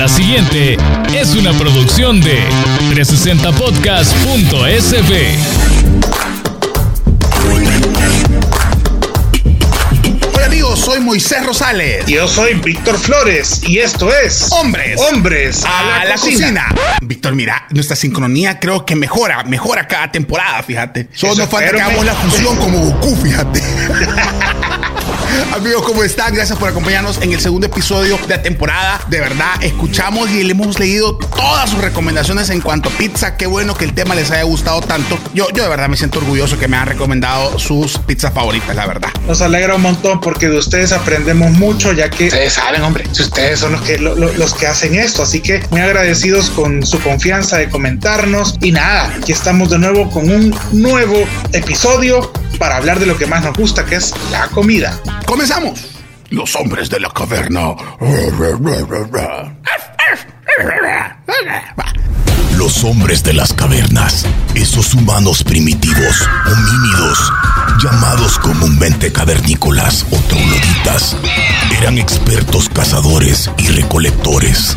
La siguiente es una producción de 360podcast.sb. Hola amigos, soy Moisés Rosales. Yo soy Víctor Flores y esto es Hombres. Hombres a, la, cocina. Víctor, mira, nuestra sincronía creo que mejora, mejora cada temporada, fíjate. Solo nos falta que hagamos la fusión como Goku, fíjate. Amigos, ¿cómo están? Gracias por acompañarnos en el segundo episodio de la temporada. De verdad, escuchamos y le hemos leído todas sus recomendaciones en cuanto a pizza. Qué bueno que el tema les haya gustado tanto. Yo, yo de verdad me siento orgulloso que me han recomendado sus pizzas favoritas, la verdad. Nos alegra un montón porque de ustedes aprendemos mucho, ya que ustedes saben, hombre, si ustedes son los que, lo- lo- los que hacen esto. Así que muy agradecidos con su confianza de comentarnos. Y nada, aquí estamos de nuevo con un nuevo episodio para hablar de lo que más nos gusta, que es la comida. ¡Comenzamos! Los hombres de la caverna. Los hombres de las cavernas, esos humanos primitivos, homínidos, llamados comúnmente cavernícolas o trogloditas, eran expertos cazadores y recolectores.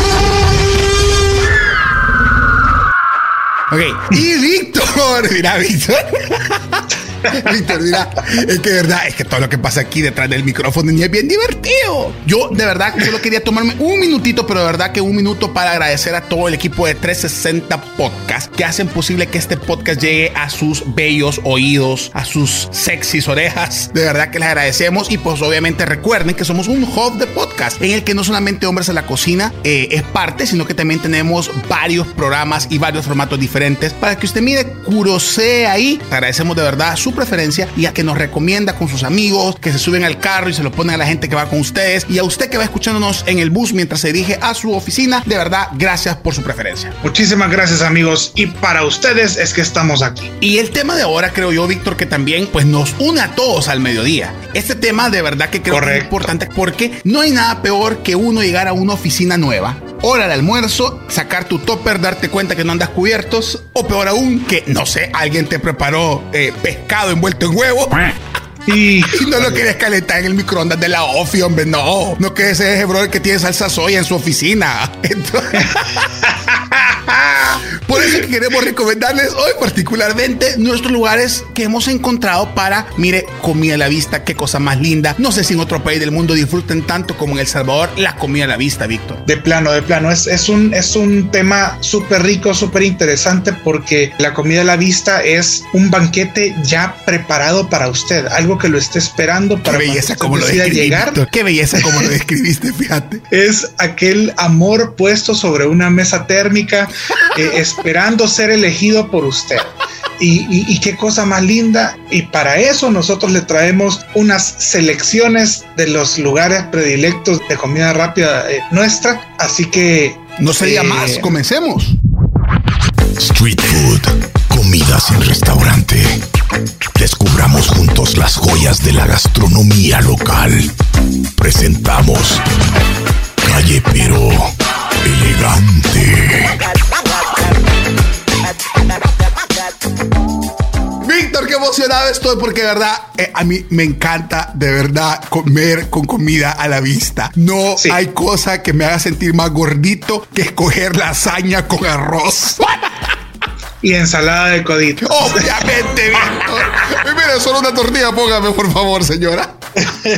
Ok. Y Víctor, mira, Víctor. Es que de verdad, es que todo lo que pasa aquí detrás del micrófono ni es bien divertido. Yo de verdad solo quería tomarme un minutito, pero de verdad que un minuto para agradecer a todo el equipo de 360 Podcast que hacen posible que este podcast llegue a sus bellos oídos, a sus sexys orejas. De verdad que les agradecemos y pues obviamente recuerden que somos un hub de podcast en el que no solamente Hombres a la Cocina eh, es parte, sino que también tenemos varios programas y varios formatos diferentes para que usted mire, curosee ahí. Agradecemos de verdad su preferencia y a que nos recomienda con sus amigos, que se suben al carro y se lo ponen a la gente que va con ustedes y a usted que va escuchándonos en el bus mientras se dirige a su oficina. De verdad, gracias por su preferencia. Muchísimas gracias amigos y para ustedes es que estamos aquí. Y el tema de ahora creo yo, Víctor, que también pues nos une a todos al mediodía. Este tema de verdad que creo que es importante porque no hay nada peor que uno llegar a una oficina nueva. Hora de almuerzo, sacar tu topper, darte cuenta que no andas cubiertos, o peor aún, que no sé, alguien te preparó eh, pescado envuelto en huevo Y no lo quieres calentar en el microondas de la ofi, hombre, no, no que ese es brother que tiene salsa soya en su oficina. Entonces- Por eso que queremos recomendarles hoy particularmente nuestros lugares que hemos encontrado para, mire, comida a la vista, qué cosa más linda. No sé si en otro país del mundo disfruten tanto como en El Salvador la comida a la vista, Víctor. De plano, de plano. Es, es, un, es un tema súper rico, súper interesante porque la comida a la vista es un banquete ya preparado para usted, algo que lo esté esperando Qué para belleza cuando como lo llegar. Víctor. Qué belleza como lo describiste, fíjate. Es aquel amor puesto sobre una mesa térmica, eh, esperando ser elegido por usted. Y, y- y qué cosa más linda. Y para eso nosotros le traemos unas selecciones de los lugares predilectos de comida rápida eh, nuestra. Así que No se diga Eh, más, comencemos. Street food, comidas en restaurante. Descubramos juntos las joyas de la gastronomía local. Presentamos Calle Pero Elegante. Víctor, qué emocionado estoy porque de verdad eh, a mí me encanta de verdad comer con comida a la vista. No Sí. hay cosa que me haga sentir más gordito que escoger lasaña con arroz. y ensalada de codito. Obviamente, Víctor. Mira, solo una tortilla, póngame por favor, señora.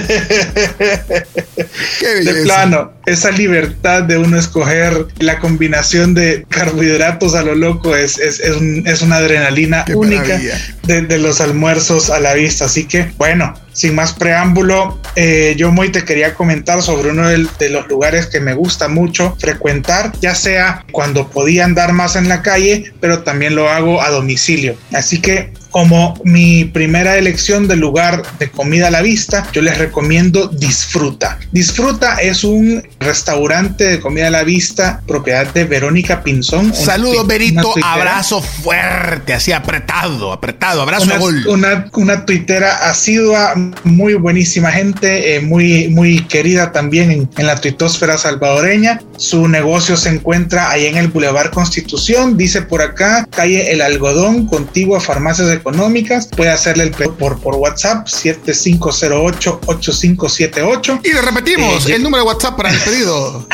De plano, esa libertad de uno escoger la combinación de carbohidratos a lo loco es, es, es, un- es una adrenalina Qué única de, de los almuerzos a la vista. Así que, bueno, sin más preámbulo, eh, yo muy te quería comentar sobre uno del- de, los lugares que me gusta mucho frecuentar, ya sea cuando podía andar más en la calle, pero también lo hago a domicilio. Así que como mi primera elección de lugar de comida a la vista, yo les recomiendo Disfruta. Disfruta es un restaurante de comida a la vista, propiedad de Verónica Pinzón. Saludos, Berito. Abrazo fuerte, así apretado, apretado. Abrazo una, gol. Una, una tuitera asidua, muy buenísima gente, eh, muy, muy querida también en, en la tuitosfera salvadoreña. Su negocio se encuentra ahí en el Boulevard Constitución, dice por acá, calle El Algodón, contiguo a Farmacias Económicas. Puede hacerle el pedido por, por WhatsApp 7508-8578. Y le repetimos eh, el número de WhatsApp para el pedido.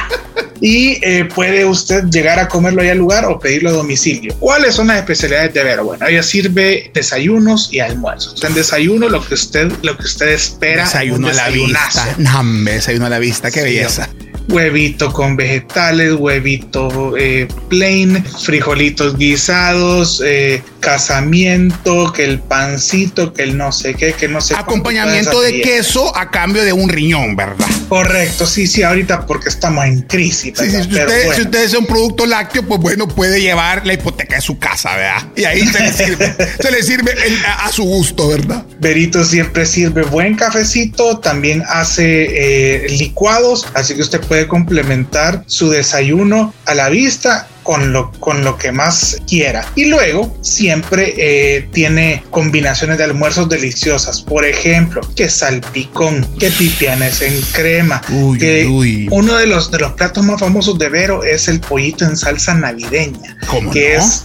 y eh, puede usted llegar a comerlo ahí al lugar o pedirlo a domicilio. ¿Cuáles son las especialidades de Vero? Bueno, ella sirve desayunos y almuerzos. En desayuno lo que usted lo que usted espera. Desayuno a la vista. No, desayuno a la vista, qué belleza huevito con vegetales, huevito eh, plain, frijolitos guisados, eh, casamiento, que el pancito, que el no sé qué, que no sé. Acompañamiento de queso a cambio de un riñón, ¿verdad? Correcto, sí, sí, ahorita porque estamos en crisis. si, usted, si usted es un producto lácteo, pues bueno, puede llevar la hipoteca de su casa, ¿verdad? Y ahí se le sirve, se le sirve a, a, su gusto, ¿verdad? Berito siempre sirve buen cafecito, también hace eh, licuados, así que usted puede complementar su desayuno a la vista con lo, con lo que más quiera. Y luego siempre eh, tiene combinaciones de almuerzos deliciosas. Por ejemplo, que salpicón, que pipianes en crema. que Uno de los, de los platos más famosos de Vero es el pollito en salsa navideña. ¿Cómo que es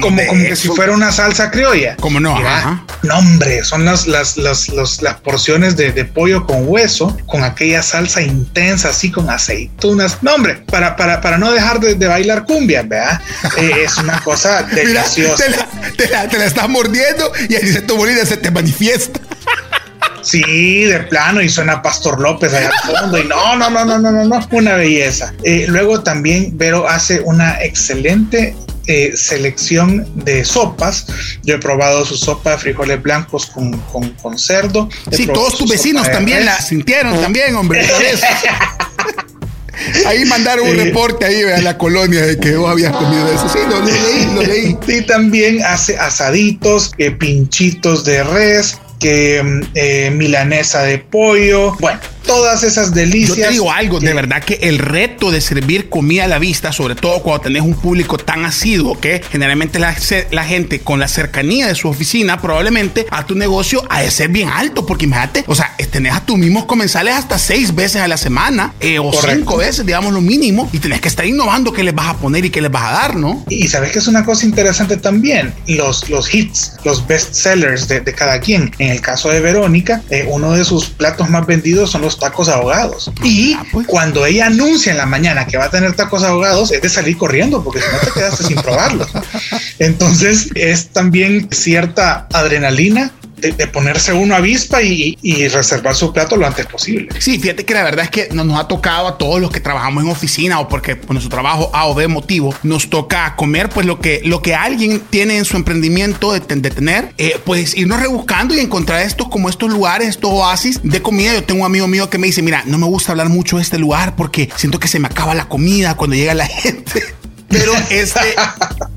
como, como que si fuera una salsa criolla. ¿Cómo no? no, hombre, son las, las, las, las porciones de, de, pollo con hueso, con aquella salsa intensa, así con aceitunas. No, hombre, para, para, para no dejar de, de bailar cumbia eh, es una cosa deliciosa. te, la, te, la, estás mordiendo y el insecto Bolívar se te manifiesta. Sí, de plano, y suena Pastor López allá al fondo, y no, no, no, no, no, no, no, una belleza. Eh, luego también Vero hace una excelente eh, selección de sopas. Yo he probado su sopa de frijoles blancos con, con, con cerdo. sí, todos tus vecinos también la sintieron, también, hombre. Ahí mandaron un reporte ahí a la colonia de que vos habías comido eso. Sí, lo, leí, lo leí. Y también hace asaditos, eh, pinchitos de res, que mm, eh, milanesa de pollo. Bueno, todas esas delicias. Yo te digo algo, de verdad que el reto de servir comida a la vista, sobre todo cuando tenés un público tan asiduo que generalmente la, la gente con la cercanía de su oficina, probablemente a tu negocio ha de ser bien alto, porque imagínate, o sea, tenés a tus mismos comensales hasta seis veces a la semana eh, o cinco veces, digamos lo mínimo, y tenés que estar innovando qué les vas a poner y qué les vas a dar, ¿no? Y sabes que es una cosa interesante también, los, los hits, los best sellers de, de cada quien. En el caso de Verónica, eh, uno de sus platos más vendidos son los tacos ahogados. Y ah, pues. cuando ella anuncia en la mañana que va a tener tacos ahogados, es de salir corriendo, porque si no te quedaste sin probarlos. Entonces es también cierta adrenalina de, ponerse uno avispa y, y, reservar su plato lo antes posible. Sí, fíjate que la verdad es que nos, nos ha tocado a todos los que trabajamos en oficina o porque por nuestro trabajo A o B motivo nos toca comer pues lo que, lo que alguien tiene en su emprendimiento de, de tener, eh, pues irnos rebuscando y encontrar estos como estos lugares, estos oasis de comida. Yo tengo un amigo mío que me dice, mira, no me gusta hablar mucho de este lugar porque siento que se me acaba la comida cuando llega la gente. Pero este,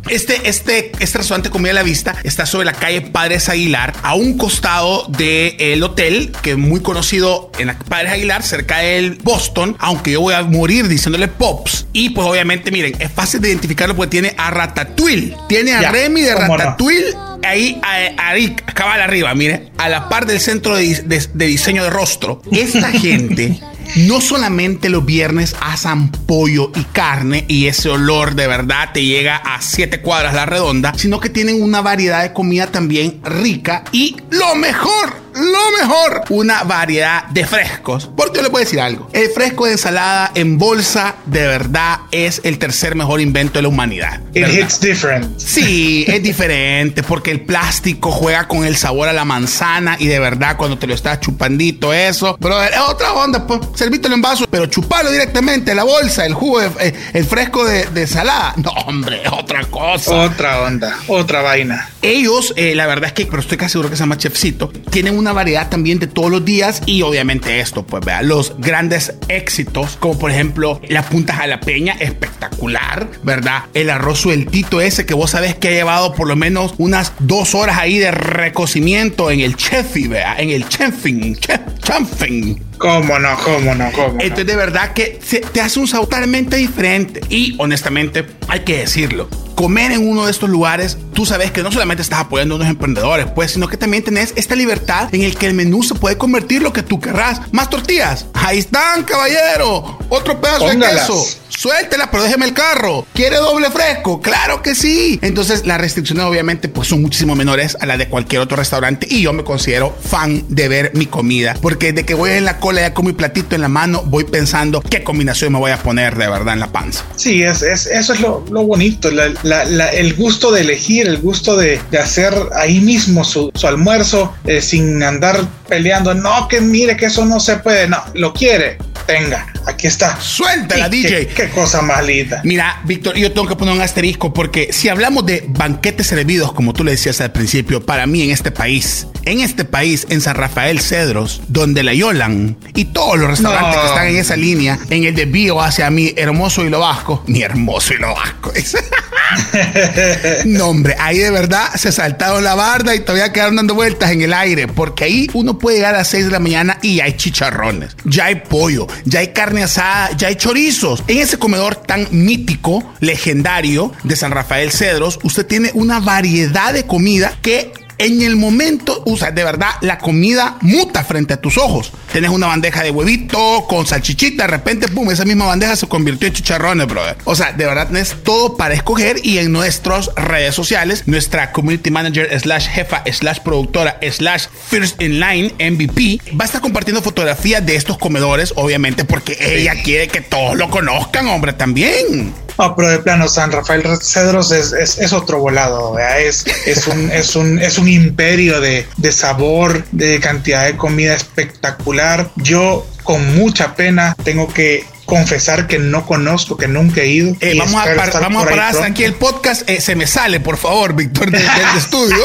este, este, este restaurante Comida a la Vista está sobre la calle Padres Aguilar, a un costado del hotel, que es muy conocido en la Padres Aguilar, cerca del Boston, aunque yo voy a morir diciéndole Pops. Y pues obviamente, miren, es fácil de identificarlo porque tiene a Ratatouille. Tiene a Remy de Ratatouille. Ahí, ahí, cabal arriba, mire, a la par del centro de, de diseño de rostro. Esta gente no solamente los viernes asan pollo y carne y ese olor de verdad te llega a siete cuadras la redonda, sino que tienen una variedad de comida también rica y lo mejor lo mejor, una variedad de frescos. Porque yo le puedo decir algo. El fresco de ensalada en bolsa de verdad es el tercer mejor invento de la humanidad. It hits different. Sí, es diferente porque el plástico juega con el sabor a la manzana y de verdad cuando te lo estás chupandito eso, pero es otra onda, pues servítelo en vaso, pero chupalo directamente la bolsa, el jugo, eh, el fresco de, de ensalada. No, hombre, otra cosa. Otra onda, otra vaina. Ellos, eh, la verdad es que, pero estoy casi seguro que se llama Chefcito, tienen una variedad también de todos los días y obviamente esto, pues vea, los grandes éxitos, como por ejemplo la punta jalapeña, espectacular, ¿verdad? El arroz sueltito ese que vos sabés que ha llevado por lo menos unas dos horas ahí de recocimiento en el chefi, vea, en el chefing, chef, chefing. ¿Cómo no? ¿Cómo no? ¿Cómo no? Entonces, de verdad que se- te hace un sabor totalmente diferente. Y honestamente, hay que decirlo. Comer en uno de estos lugares, tú sabes que no solamente estás apoyando a unos emprendedores, pues, sino que también tenés esta libertad en el que el menú se puede convertir lo que tú querrás. Más tortillas. Ahí están, caballero. Otro pedazo Póngalas. de queso. Suéltela, pero déjeme el carro. ¿Quiere doble fresco? Claro que sí. Entonces, las restricciones obviamente pues son muchísimo menores a las de cualquier otro restaurante y yo me considero fan de ver mi comida, porque de que voy en la cola ya con mi platito en la mano, voy pensando qué combinación me voy a poner de verdad en la panza. Sí, es, es- eso es lo, bonito, el gusto de elegir, el gusto de, hacer ahí mismo su, su almuerzo eh, sin andar peleando. No, que mire que eso no se puede, no, lo quiere, tenga, aquí está. Suéltala, Y DJ. Qué, qué cosa más linda. Mira, Víctor, yo tengo que poner un asterisco porque si hablamos de banquetes servidos, como tú le decías al principio, para mí en este país, en este país, en San Rafael Cedros, donde la Yolan y todos los restaurantes No. que están en esa línea, en el desvío hacia mi hermoso y lo vasco, mi hermoso y lo vasco. no, hombre, ahí de verdad se saltaron la barda y todavía quedaron dando vueltas en el aire, porque ahí uno puede llegar a las 6 de la mañana y ya hay chicharrones, ya hay pollo, ya hay carne asada, ya hay chorizos. En ese comedor tan mítico, legendario de San Rafael Cedros, usted tiene una variedad de comida que en el momento, sea, de verdad, la comida muta frente a tus ojos. Tenés una bandeja de huevito con salchichita, de repente, pum, esa misma bandeja se convirtió en chicharrones, brother. O sea, de verdad, tenés todo para escoger y en nuestras redes sociales, nuestra community manager slash jefa slash productora slash first in line MVP va a estar compartiendo fotografías de estos comedores, obviamente, porque ella quiere que todos lo conozcan, hombre, también. No, pero de plano, San Rafael Cedros es, es, es otro volado, ¿verdad? es, es, un, es, un, es un imperio de, de sabor, de cantidad de comida espectacular. Yo, con mucha pena, tengo que confesar que no conozco, que nunca he ido. Eh, vamos a, par- vamos a parar aquí el podcast. Eh, se me sale, por favor, Víctor, del, del estudio.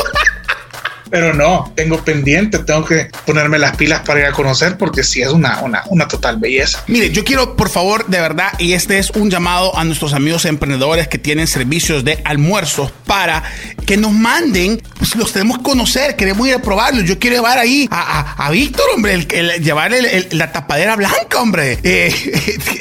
Pero no, tengo pendiente, tengo que ponerme las pilas para ir a conocer porque sí es una, una, una total belleza. Mire, yo quiero, por favor, de verdad, y este es un llamado a nuestros amigos emprendedores que tienen servicios de almuerzos para que nos manden, pues los tenemos que conocer, queremos ir a probarlos. Yo quiero llevar ahí a, a- a Víctor, hombre, el, el- llevar el- la tapadera blanca, hombre, eh,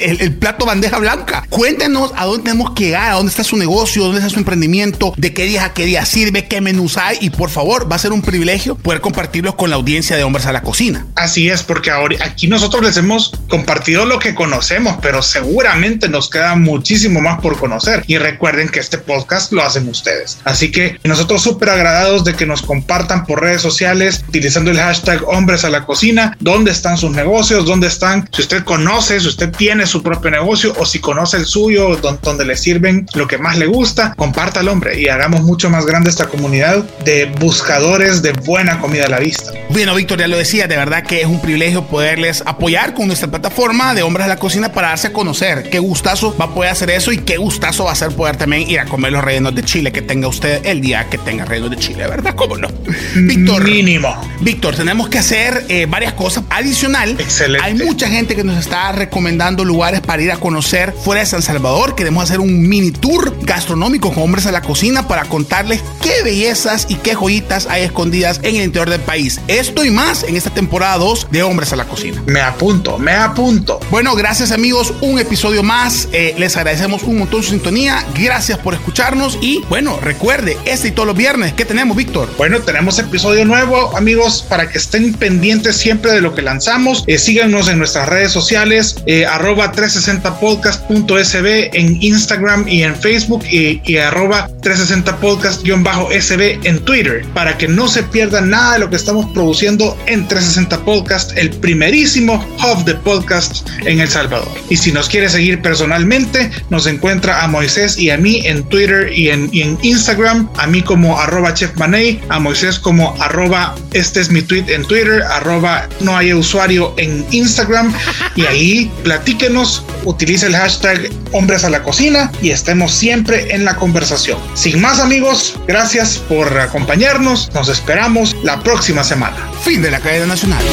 el plato bandeja blanca. Cuéntenos a dónde tenemos que llegar, a dónde está su negocio, dónde está su emprendimiento, de qué día a qué día sirve, qué menús hay, y por favor, va a ser un privilegio poder compartirlos con la audiencia de Hombres a la Cocina. Así es, porque ahora aquí nosotros les hemos compartido lo que conocemos, pero seguramente nos queda muchísimo más por conocer. Y recuerden que este podcast lo hacen ustedes. Así que nosotros súper agradados de que nos compartan por redes sociales utilizando el hashtag hombres a la cocina, dónde están sus negocios, dónde están, si usted conoce, si usted tiene su propio negocio o si conoce el suyo, don- donde le sirven lo que más le gusta, compártalo, hombre, y hagamos mucho más grande esta comunidad de buscadores de buena comida a la vista. Bueno, Víctor, ya lo decía, de verdad que es un privilegio poderles apoyar con nuestra plataforma de Hombres a la Cocina para darse a conocer. Qué gustazo va a poder hacer eso y qué gustazo va a ser poder también ir a comer los rellenos de chile que tenga usted el día que tenga rellenos de chile, ¿verdad? ¿Cómo no? Víctor. Mínimo. Víctor, tenemos que hacer eh, varias cosas. Adicional, Excelente. hay mucha gente que nos está recomendando lugares para ir a conocer fuera de San Salvador. Queremos hacer un mini tour gastronómico con hombres a la cocina para contarles qué bellezas y qué joyitas hay escondidas en el interior del país. Esto y más en esta temporada 2 de Hombres a la Cocina. Me apunto, me apunto. Bueno, gracias amigos, un episodio más. Eh, les agradecemos un montón su sintonía. Gracias por escucharnos y bueno, recuerde, este y todos los viernes, ¿qué tenemos, Víctor? Bueno, tenemos episodio nuevo, amigos, para que estén pendientes siempre de lo que lanzamos. Eh, síganos en nuestras redes sociales, eh, arroba 360podcast.sb en Instagram y en Facebook y, y arroba 360podcast-sb en Twitter, para que no se pierdan nada de lo que estamos produciendo en 360 Podcast, el primerísimo hub de podcast en El Salvador. Y si nos quiere seguir personalmente, nos encuentra a Moisés y a mí en Twitter y en, Instagram, a mí como arroba Chef Manei, a Moisés como arroba, este es mi tweet en Twitter, arroba no hay usuario en Instagram y ahí platíquenos, utilice el hashtag hombres a la cocina y estemos siempre en la conversación. Sin más amigos, gracias por acompañarnos, nos esperamos la próxima semana. Fin de la cadena nacional.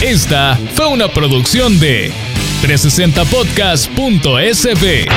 Esta fue una producción de 360podcast.sb.